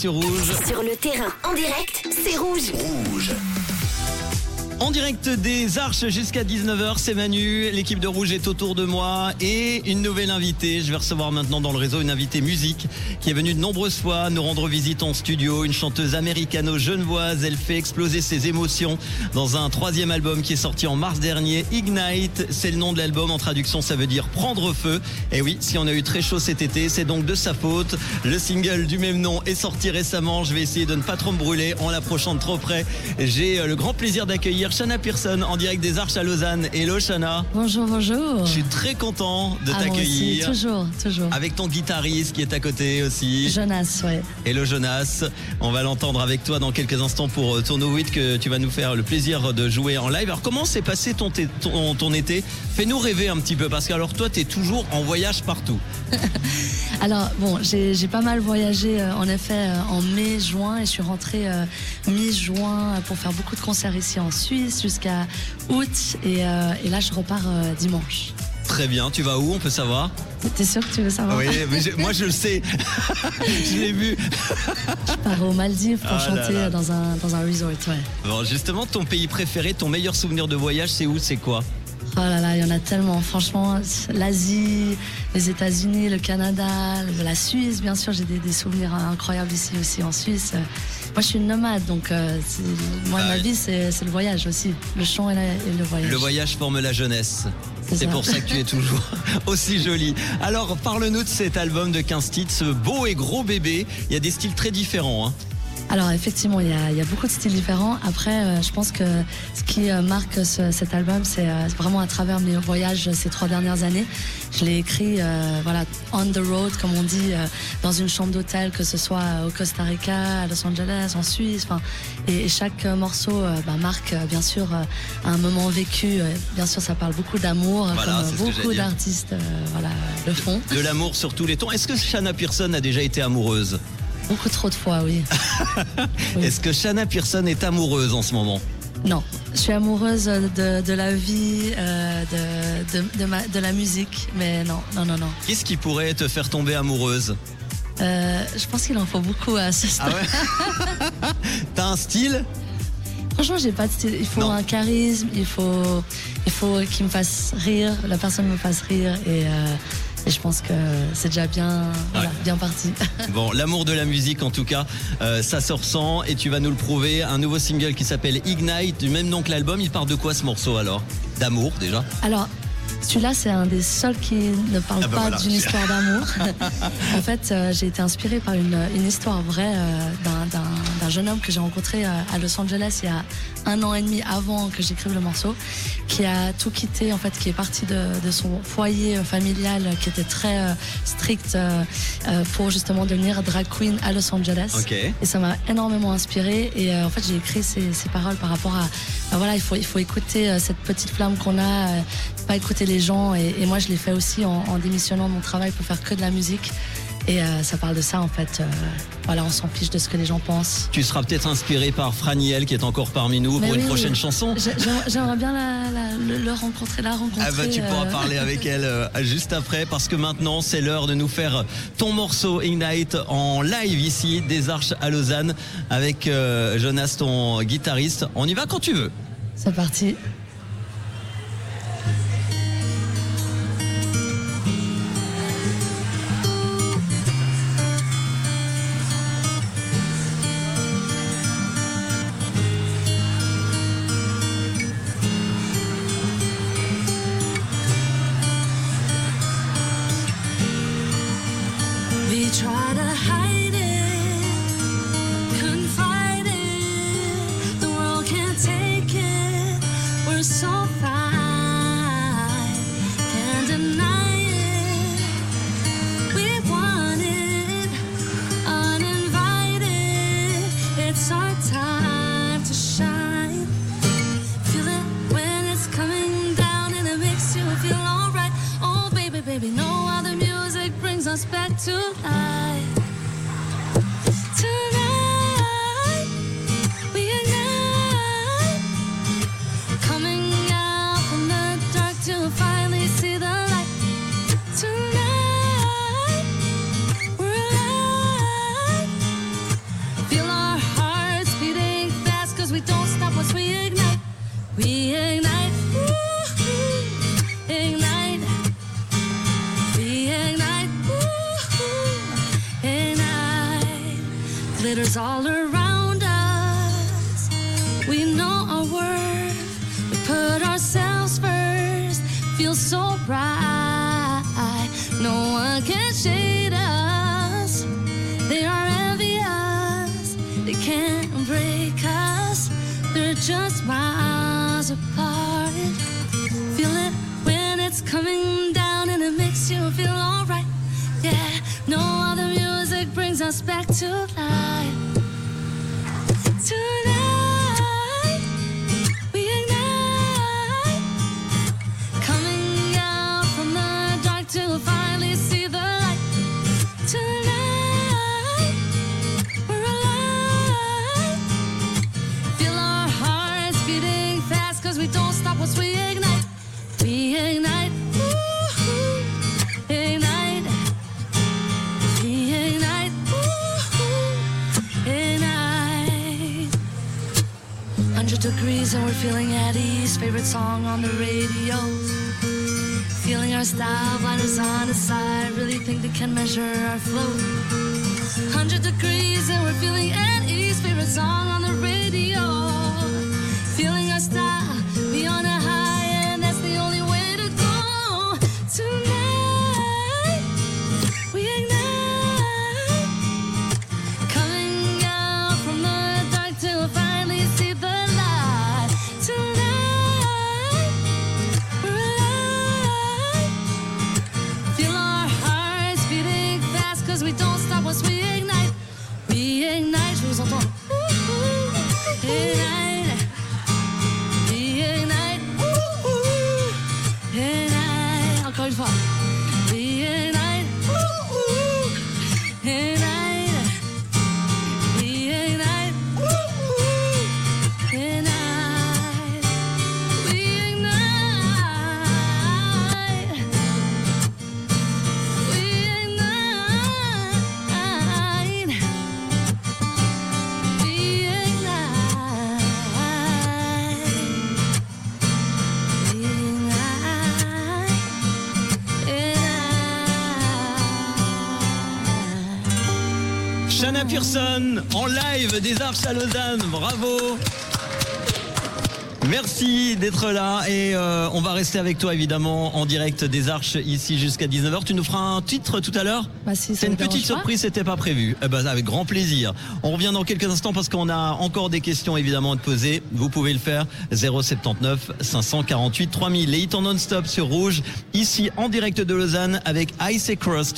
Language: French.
Sur Rouge. Sur le terrain, en direct, c'est rouge. Rouge. En direct des Arches jusqu'à 19h, c'est Manu. L'équipe de Rouge est autour de moi et une nouvelle invitée. Je vais recevoir maintenant dans le réseau une invitée musique qui est venue de nombreuses fois nous rendre visite en studio. Une chanteuse américano-genevoise. Elle fait exploser ses émotions dans un troisième album qui est sorti en mars dernier. Ignite, c'est le nom de l'album. En traduction, ça veut dire prendre feu. Et oui, si on a eu très chaud cet été, c'est donc de sa faute. Le single du même nom est sorti récemment. Je vais essayer de ne pas trop me brûler en l'approchant de trop près. J'ai euh, le grand plaisir d'accueillir Shana Pearson en direct des Arches à Lausanne. Hello Shana. Bonjour, bonjour. Je suis très content de Ah, t'accueillir. toujours, toujours. Avec ton guitariste qui est à côté aussi. Jonas, ouais. Hello Jonas. On va l'entendre avec toi dans quelques instants pour euh, ton No Hit que tu vas nous faire le plaisir de jouer en live. Alors comment s'est passé ton, té- ton, ton été? Fais-nous rêver un petit peu parce que alors toi tu es toujours en voyage partout. Alors, bon, j'ai pas mal voyagé, euh, en effet, euh, en mai, juin, et je suis rentrée euh, mi-juin pour faire beaucoup de concerts ici en Suisse jusqu'à août, et, euh, et là, je repars euh, dimanche. Très bien, tu vas où? On peut savoir? T'es sûr que tu veux savoir? Oui, mais je- moi je le sais. je l'ai vu. Je pars aux Maldives pour Ah chanter là. dans un, dans un resort, ouais. Bon, justement, ton pays préféré, ton meilleur souvenir de voyage, c'est où? C'est quoi? Oh là là, il y en a tellement. Franchement, l'Asie, les États-Unis, le Canada, la Suisse, bien sûr, j'ai des, des souvenirs incroyables ici aussi en Suisse. Moi, je suis une nomade, donc euh, moi, Ah ma oui. vie, c'est le voyage aussi. Le chant et, la- et le voyage. Le voyage forme la jeunesse. C'est pour ça que tu es toujours aussi jolie. Alors, parle-nous de cet album de 15 titres, ce beau et gros bébé. Il y a des styles très différents. hein. Alors effectivement, il y, a, il y a beaucoup de styles différents. Après, euh, je pense que ce qui euh, marque ce- cet album, c'est euh, vraiment à travers mes voyages ces trois dernières années. Je l'ai écrit, voilà, on the road, comme on dit, dans une chambre d'hôtel, que ce soit au Costa Rica, à Los Angeles, en Suisse. Enfin, et, et chaque morceau bah, marque bien sûr un moment vécu. Bien sûr, ça parle beaucoup d'amour, Voilà, comme c'est beaucoup d'artistes, voilà, le font. De l'amour sur tous les tons. Est-ce que Shanna Pearson a déjà été amoureuse? Beaucoup trop de fois, oui. Oui. Est-ce que Shanna Pearson est amoureuse en ce moment? Non, je suis amoureuse de, de la vie, euh, de, de, de, ma- de la musique, mais non, non, non, non. Qu'est-ce qui pourrait te faire tomber amoureuse? Euh, je pense qu'il en faut beaucoup à ce stade. Ah ouais? T'as un style? Franchement, j'ai pas de style. Il faut Non. un charisme, il faut, il faut qu'il me fasse rire, la personne me fasse rire, et, euh, et je pense que c'est déjà bien, voilà, Ouais. bien parti. Bon, l'amour de la musique en tout cas, euh, ça se ressent et tu vas nous le prouver. Un nouveau single qui s'appelle Ignite, du même nom que l'album. Il parle de quoi ce morceau alors? D'amour déjà? Alors, celui-là, c'est un des seuls qui ne parle Ah bah pas voilà. d'une histoire d'amour. en fait, euh, j'ai été inspirée par une, une histoire vraie euh, d'un- d'un jeune homme que j'ai rencontré euh, à Los Angeles il y a un an et demi avant que j'écrive le morceau, qui a tout quitté, en fait, qui est parti de, de son foyer euh, familial euh, qui était très euh, strict euh, pour justement devenir drag queen à Los Angeles. Et ça m'a énormément inspiré. Et euh, en fait, j'ai écrit ces, ces paroles par rapport à, bah voilà, il faut, il faut écouter cette petite flamme qu'on a, pas écouter les gens. Et, et moi, je l'ai fait aussi en, en démissionnant de mon travail pour faire que de la musique. Et euh, ça parle de ça, en fait. Euh, voilà, on s'en fiche de ce que les gens pensent. Tu seras peut-être inspiré par Franiel qui est encore parmi nous Mais pour une oui, prochaine chanson. J'ai- J'aimerais bien la, la- le, le rencontrer, la rencontrer. Ah bah tu pourras euh, parler avec elle juste après parce que maintenant c'est l'heure de nous faire ton morceau Ignite en live ici des Arches à Lausanne avec Jonas ton guitariste. On y va quand tu veux. C'est parti. too. Uh, glitters all around us. We know our worth, we put ourselves first. Feel so bright, no one can shade us. They are envious, they can't break us. They're just miles apart. Feel it when it's coming down and it makes you feel alright. Yeah, no other music brings us back to life. Favorite song on the radio. Feeling our style, blinders on the side. Really think they can measure our flow. 100 degrees and we're feeling at ease. Favorite song on the radio. Feeling our style, Shanna Pearson en live des Arches à Lausanne. Bravo. Merci d'être là et euh, on va rester avec toi évidemment en direct des Arches ici jusqu'à 19h. Tu nous feras un titre tout à l'heure Bah, si C'est une petite surprise, c'était pas prévu. Eh ben, avec grand plaisir. On revient dans quelques instants parce qu'on a encore des questions évidemment à te poser. Vous pouvez le faire 079 548 3000 les hits en non-stop sur Rouge ici en direct de Lausanne avec Ice Cross.